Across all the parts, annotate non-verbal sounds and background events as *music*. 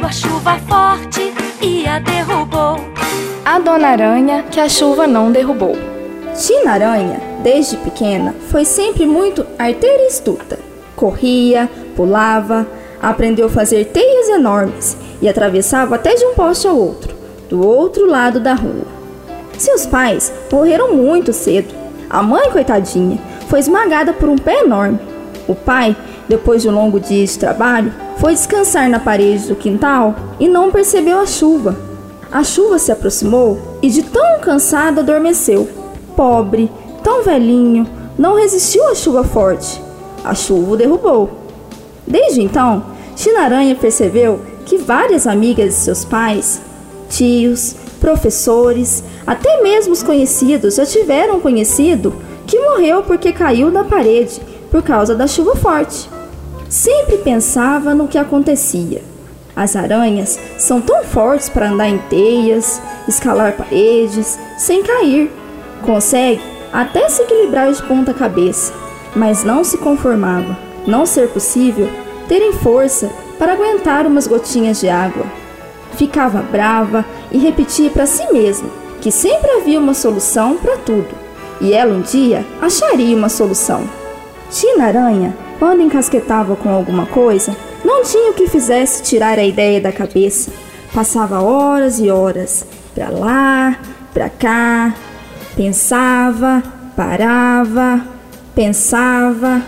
veio a chuva forte e a derrubou. A Dona Aranha que a chuva não derrubou. Tina Aranha, desde pequena, foi sempre muito arteira e astuta. Corria, pulava, aprendeu a fazer teias enormes e atravessava até de um poste ao outro, do outro lado da rua. Seus pais morreram muito cedo. A mãe, coitadinha, foi esmagada por um pé enorme. O pai, depois de um longo dia de trabalho, foi descansar na parede do quintal e não percebeu a chuva. A chuva se aproximou e, de tão cansado, adormeceu. Pobre, tão velhinho, não resistiu à chuva forte. A chuva o derrubou. Desde então, Chinaranha percebeu que várias amigas de seus pais, tios, professores, até mesmo os conhecidos já tiveram conhecido que morreu porque caiu da parede por causa da chuva forte. Sempre pensava no que acontecia. As aranhas são tão fortes para andar em teias, escalar paredes, sem cair. Consegue até se equilibrar de ponta cabeça, mas não se conformava, não ser possível terem força para aguentar umas gotinhas de água. Ficava brava e repetia para si mesma que sempre havia uma solução para tudo, e ela um dia acharia uma solução. Tina Aranha, quando encasquetava com alguma coisa, não tinha o que fizesse tirar a ideia da cabeça. Passava horas e horas para lá, para cá, pensava, parava, pensava,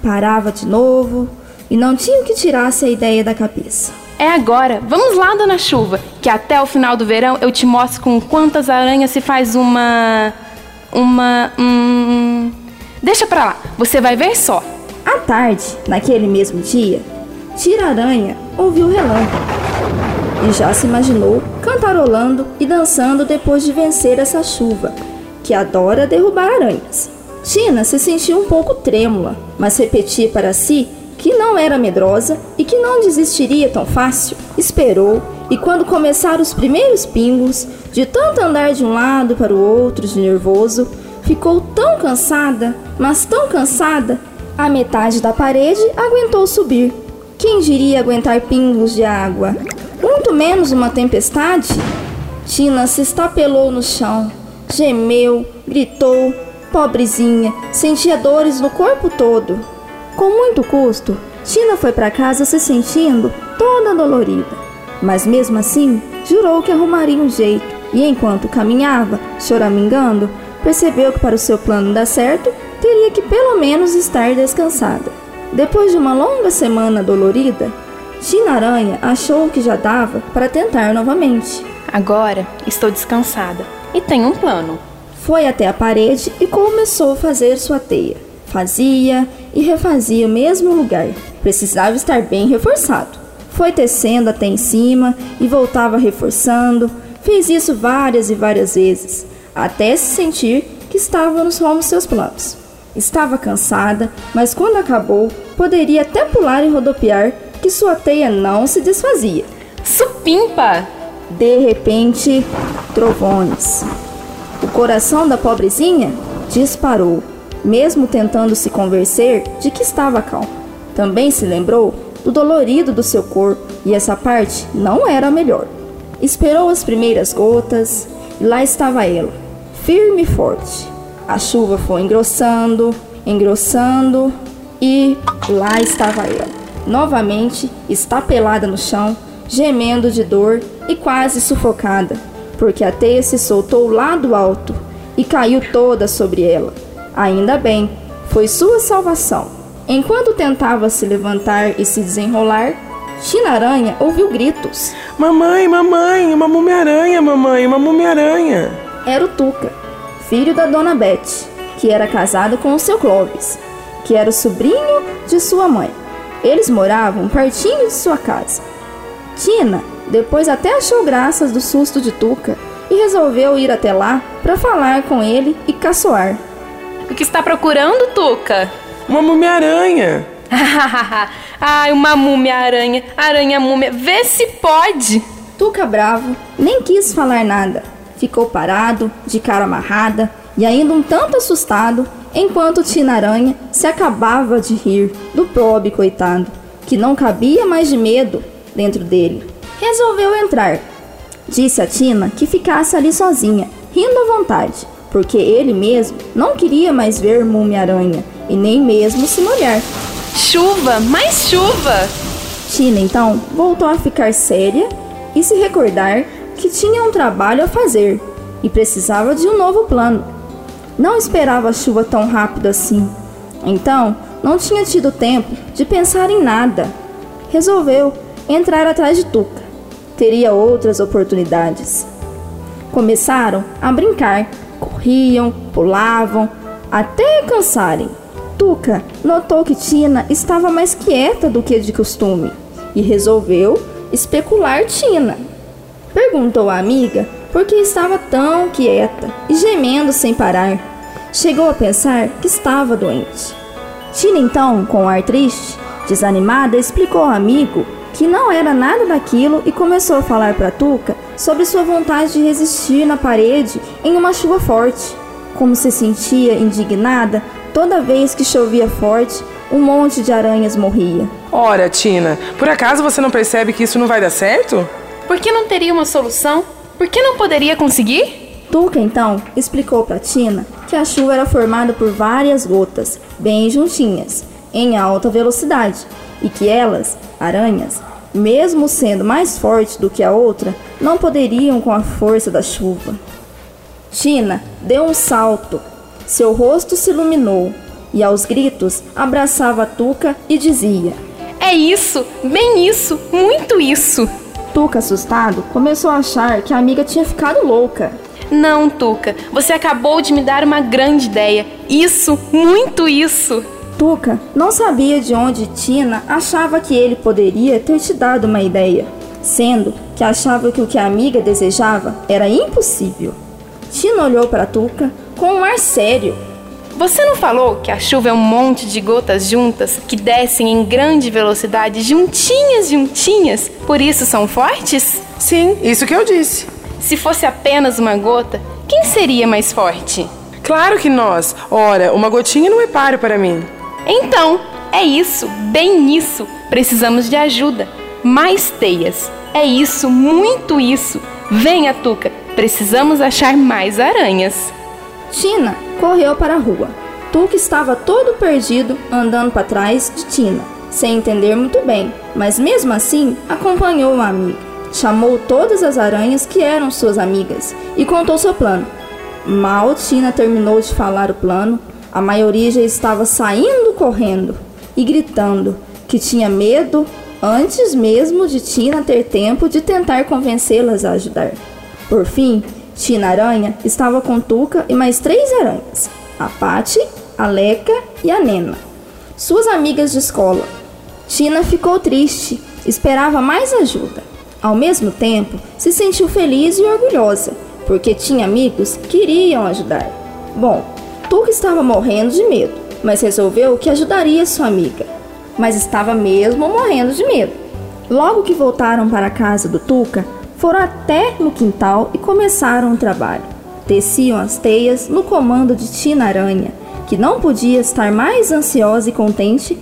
parava de novo e não tinha o que tirasse a ideia da cabeça. É agora. Vamos lá, dona Chuva, que até o final do verão eu te mostro com quantas aranhas se faz uma. Uma. Hum... Deixa pra lá, você vai ver só. À tarde, naquele mesmo dia, Tira-Aranha ouviu o relâmpago e já se imaginou cantarolando e dançando depois de vencer essa chuva, que adora derrubar aranhas. Tina se sentiu um pouco trêmula, mas repetia para si que não era medrosa e que não desistiria tão fácil. Esperou e, quando começaram os primeiros pingos, de tanto andar de um lado para o outro de nervoso, ficou tão cansada, mas tão cansada, a metade da parede aguentou subir. Quem diria aguentar pingos de água? Muito menos uma tempestade? Tina se estapelou no chão, gemeu, gritou, pobrezinha, sentia dores no corpo todo. Com muito custo, Tina foi para casa se sentindo toda dolorida. Mas mesmo assim, jurou que arrumaria um jeito, e enquanto caminhava, choramingando, percebeu que para o seu plano dar certo, teria que pelo menos estar descansada. Depois de uma longa semana dolorida, Tina Aranha achou que já dava para tentar novamente. Agora estou descansada e tenho um plano. Foi até a parede e começou a fazer sua teia. Fazia e refazia o mesmo lugar. Precisava estar bem reforçado. Foi tecendo até em cima e voltava reforçando. Fez isso várias e várias vezes, até se sentir que estava nos rumos seus planos. Estava cansada, mas quando acabou, poderia até pular e rodopiar, que sua teia não se desfazia. Supimpa! De repente, trovões. O coração da pobrezinha disparou mesmo tentando se convencer de que estava calmo. Também se lembrou do dolorido do seu corpo e essa parte não era a melhor. Esperou as primeiras gotas e lá estava ela, firme e forte. A chuva foi engrossando, engrossando e lá estava ela, novamente estapelada no chão, gemendo de dor e quase sufocada, porque a teia se soltou lá do alto e caiu toda sobre ela. Ainda bem, foi sua salvação. Enquanto tentava se levantar e se desenrolar, China-aranha ouviu gritos. Mamãe, mamãe, uma múmia-aranha, mamãe, uma múmia-aranha. Era o Tuca, filho da dona Beth, que era casado com o seu Clovis, que era o sobrinho de sua mãe. Eles moravam pertinho de sua casa. Tina depois até achou graças do susto de Tuca e resolveu ir até lá para falar com ele e caçoar. O que está procurando, Tuca? Uma múmia-aranha. *laughs* Ai, uma múmia-aranha. Aranha-múmia. Vê se pode. Tuca bravo nem quis falar nada. Ficou parado, de cara amarrada e ainda um tanto assustado, enquanto Tina Aranha se acabava de rir do pobre coitado, que não cabia mais de medo dentro dele. resolveu entrar. Disse a Tina que ficasse ali sozinha, rindo à vontade, porque ele mesmo não queria mais ver Múmia-Aranha e nem mesmo se molhar. Chuva, mais chuva! Tina então voltou a ficar séria e se recordar que tinha um trabalho a fazer e precisava de um novo plano. Não esperava a chuva tão rápido assim. Então, não tinha tido tempo de pensar em nada. Resolveu entrar atrás de Tuca. Teria outras oportunidades. Começaram a brincar, corriam, pulavam, até cansarem. Tuca notou que Tina estava mais quieta do que de costume e resolveu especular Tina. Perguntou à amiga por que estava tão quieta e gemendo sem parar. Chegou a pensar que estava doente. Tina, então, com ar triste, desanimada, explicou ao amigo que não era nada daquilo e começou a falar para Tuca sobre sua vontade de resistir na parede em uma chuva forte. Como se sentia indignada toda vez que chovia forte, um monte de aranhas morria. Ora, Tina, por acaso você não percebe que isso não vai dar certo? Por que não teria uma solução? Por que não poderia conseguir? Tuca então explicou para Tina que a chuva era formada por várias gotas, bem juntinhas, em alta velocidade, e que elas, aranhas, mesmo sendo mais fortes do que a outra, não poderiam com a força da chuva. Tina deu um salto, seu rosto se iluminou e aos gritos abraçava Tuca e dizia: É isso, bem isso, muito isso. Tuca, assustado, começou a achar que a amiga tinha ficado louca. Não, Tuca, você acabou de me dar uma grande ideia. Isso, muito isso. Tuca não sabia de onde Tina achava que ele poderia ter te dado uma ideia, sendo que achava que o que a amiga desejava era impossível. Tina olhou para Tuca com um ar sério. Você não falou que a chuva é um monte de gotas juntas que descem em grande velocidade, juntinhas, juntinhas, por isso são fortes? Sim, isso que eu disse. Se fosse apenas uma gota, quem seria mais forte? Claro que nós. Ora, uma gotinha não é páreo para mim. Então, é isso, bem isso. Precisamos de ajuda. Mais teias. É isso, muito isso. Venha, Tuca. Precisamos achar mais aranhas. Tina correu para a rua. Tuca estava todo perdido, andando para trás de Tina, sem entender muito bem, mas mesmo assim acompanhou a amiga. Chamou todas as aranhas que eram suas amigas e contou seu plano. Mal Tina terminou de falar o plano, a maioria já estava saindo correndo e gritando que tinha medo antes mesmo de Tina ter tempo de tentar convencê-las a ajudar. Por fim, Tina Aranha estava com Tuca e mais três aranhas: a Pati, a Leca e a Nena, suas amigas de escola. Tina ficou triste, esperava mais ajuda. Ao mesmo tempo, se sentiu feliz e orgulhosa, porque tinha amigos que iriam ajudar. Bom, Tuca estava morrendo de medo, mas resolveu que ajudaria sua amiga. Mas estava mesmo morrendo de medo. Logo que voltaram para a casa do Tuca, foram até no quintal e começaram o trabalho. Teciam as teias no comando de Tina Aranha, que não podia estar mais ansiosa e contente.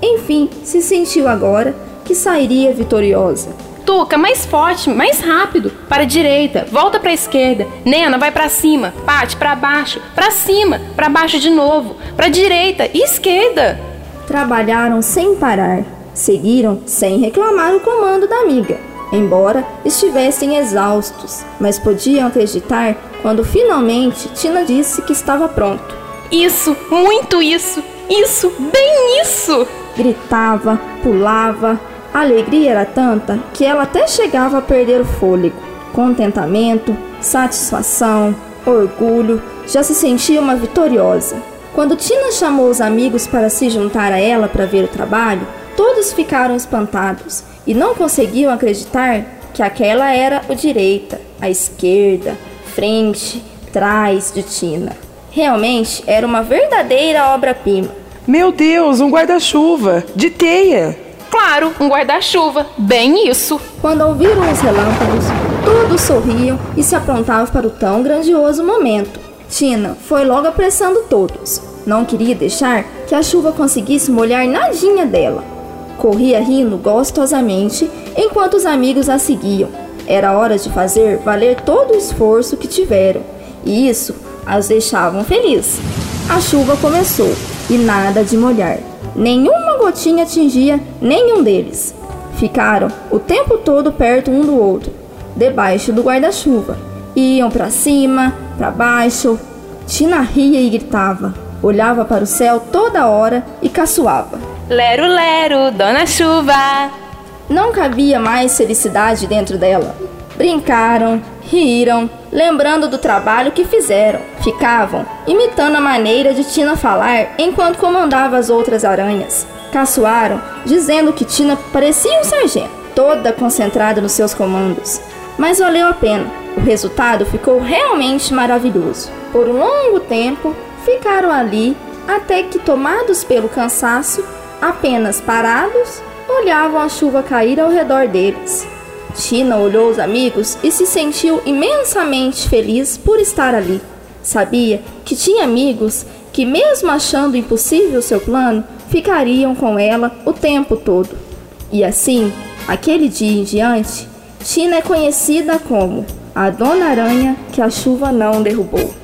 Enfim, se sentiu agora que sairia vitoriosa. Tuca, mais forte, mais rápido. Para a direita, volta para a esquerda. Nena, vai para cima. Pate, para baixo. Para cima, para baixo de novo. Para direita e esquerda. Trabalharam sem parar. Seguiram sem reclamar o comando da amiga, embora estivessem exaustos, mas podiam acreditar quando finalmente Tina disse que estava pronto. Isso, muito isso. Isso, bem isso. Gritava, pulava, a alegria era tanta que ela até chegava a perder o fôlego. Contentamento, satisfação, orgulho, já se sentia uma vitoriosa. Quando Tina chamou os amigos para se juntar a ela para ver o trabalho, todos ficaram espantados e não conseguiam acreditar que aquela era a direita, a esquerda, frente, trás de Tina. Realmente era uma verdadeira obra-prima. Meu Deus, um guarda-chuva de teia. Claro, um guarda-chuva. Bem isso. Quando ouviram os relâmpagos, todos sorriam e se aprontavam para o tão grandioso momento. Tina foi logo apressando todos. Não queria deixar que a chuva conseguisse molhar nadinha dela. Corria rindo gostosamente enquanto os amigos a seguiam. Era hora de fazer valer todo o esforço que tiveram, e isso as deixavam felizes. A chuva começou e nada de molhar. Nenhuma gotinha atingia nenhum deles. Ficaram o tempo todo perto um do outro, debaixo do guarda-chuva. Iam para cima, para baixo. Tina ria e gritava, olhava para o céu toda hora e caçoava. Lero, lero, dona chuva. Não cabia mais felicidade dentro dela. Brincaram, riram, lembrando do trabalho que fizeram. Ficavam imitando a maneira de Tina falar enquanto comandava as outras aranhas. Caçoaram, dizendo que Tina parecia um sargento, toda concentrada nos seus comandos. Mas valeu a pena. O resultado ficou realmente maravilhoso. Por um longo tempo, ficaram ali até que, tomados pelo cansaço, apenas parados, olhavam a chuva cair ao redor deles. Tina olhou os amigos e se sentiu imensamente feliz por estar ali. Sabia que tinha amigos que, mesmo achando impossível seu plano, ficariam com ela o tempo todo. E assim, aquele dia em diante, Tina é conhecida como a Dona Aranha que a chuva não derrubou.